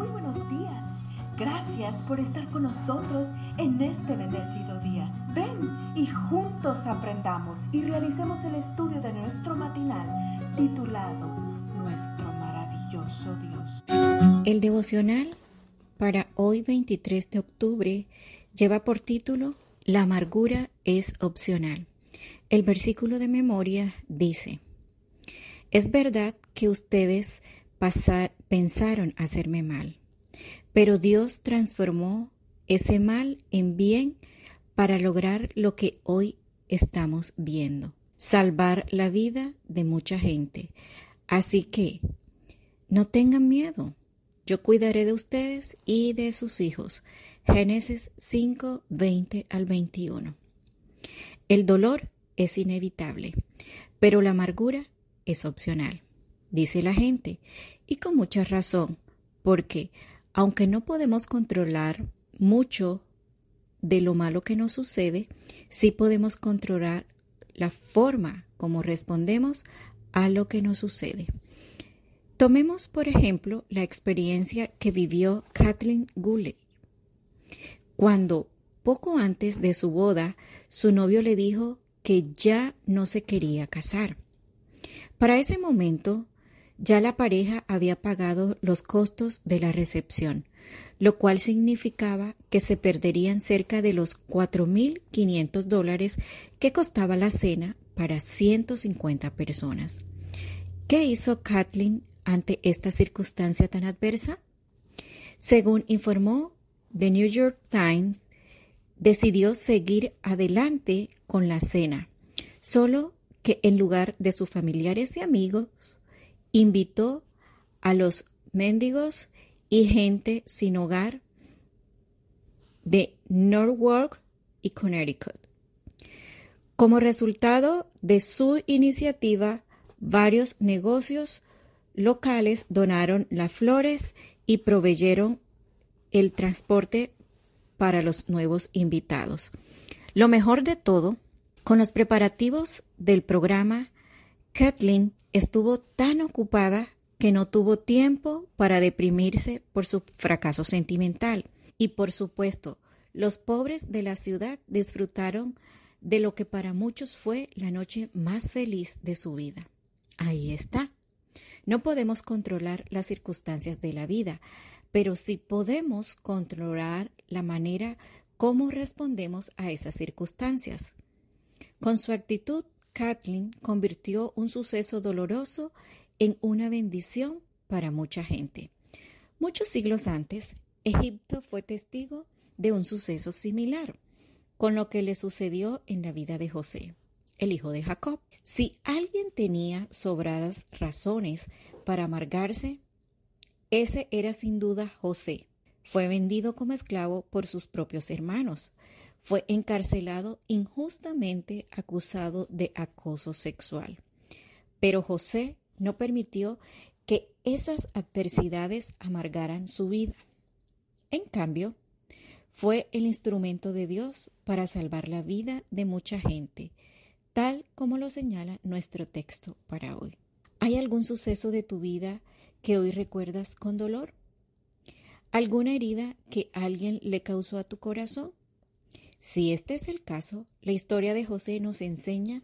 Muy buenos días. Gracias por estar con nosotros en este bendecido día. Ven y juntos aprendamos y realicemos el estudio de nuestro matinal titulado Nuestro maravilloso Dios. El devocional para hoy 23 de octubre lleva por título La amargura es opcional. El versículo de memoria dice, Es verdad que ustedes pensaron hacerme mal pero Dios transformó ese mal en bien para lograr lo que hoy estamos viendo, salvar la vida de mucha gente. Así que no tengan miedo, yo cuidaré de ustedes y de sus hijos. Génesis 5, 20 al 21. El dolor es inevitable, pero la amargura es opcional, dice la gente, y con mucha razón, porque aunque no podemos controlar mucho de lo malo que nos sucede, sí podemos controlar la forma como respondemos a lo que nos sucede. Tomemos, por ejemplo, la experiencia que vivió Kathleen Goulet, cuando poco antes de su boda su novio le dijo que ya no se quería casar. Para ese momento, ya la pareja había pagado los costos de la recepción, lo cual significaba que se perderían cerca de los 4.500 dólares que costaba la cena para 150 personas. ¿Qué hizo Kathleen ante esta circunstancia tan adversa? Según informó The New York Times, decidió seguir adelante con la cena, solo que en lugar de sus familiares y amigos, invitó a los mendigos y gente sin hogar de Norwalk y Connecticut. Como resultado de su iniciativa, varios negocios locales donaron las flores y proveyeron el transporte para los nuevos invitados. Lo mejor de todo, con los preparativos del programa Kathleen estuvo tan ocupada que no tuvo tiempo para deprimirse por su fracaso sentimental. Y por supuesto, los pobres de la ciudad disfrutaron de lo que para muchos fue la noche más feliz de su vida. Ahí está. No podemos controlar las circunstancias de la vida, pero sí podemos controlar la manera como respondemos a esas circunstancias. Con su actitud Kathleen convirtió un suceso doloroso en una bendición para mucha gente. Muchos siglos antes, Egipto fue testigo de un suceso similar, con lo que le sucedió en la vida de José, el hijo de Jacob. Si alguien tenía sobradas razones para amargarse, ese era sin duda José. Fue vendido como esclavo por sus propios hermanos, fue encarcelado injustamente acusado de acoso sexual. Pero José no permitió que esas adversidades amargaran su vida. En cambio, fue el instrumento de Dios para salvar la vida de mucha gente, tal como lo señala nuestro texto para hoy. ¿Hay algún suceso de tu vida que hoy recuerdas con dolor? ¿Alguna herida que alguien le causó a tu corazón? Si este es el caso, la historia de José nos enseña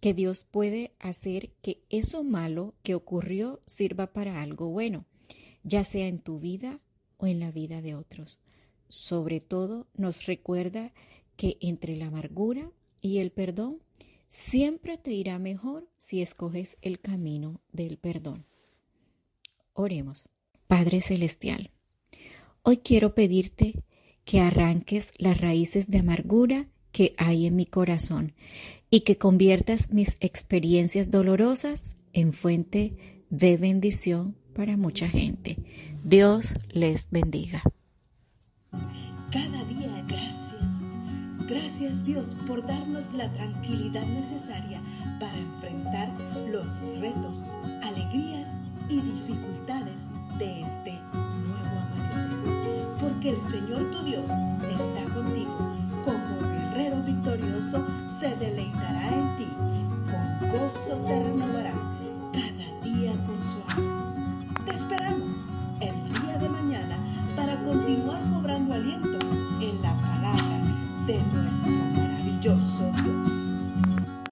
que Dios puede hacer que eso malo que ocurrió sirva para algo bueno, ya sea en tu vida o en la vida de otros. Sobre todo nos recuerda que entre la amargura y el perdón siempre te irá mejor si escoges el camino del perdón. Oremos. Padre Celestial, hoy quiero pedirte que arranques las raíces de amargura que hay en mi corazón y que conviertas mis experiencias dolorosas en fuente de bendición para mucha gente. Dios les bendiga. Cada día gracias. Gracias Dios por darnos la tranquilidad necesaria Señor tu Dios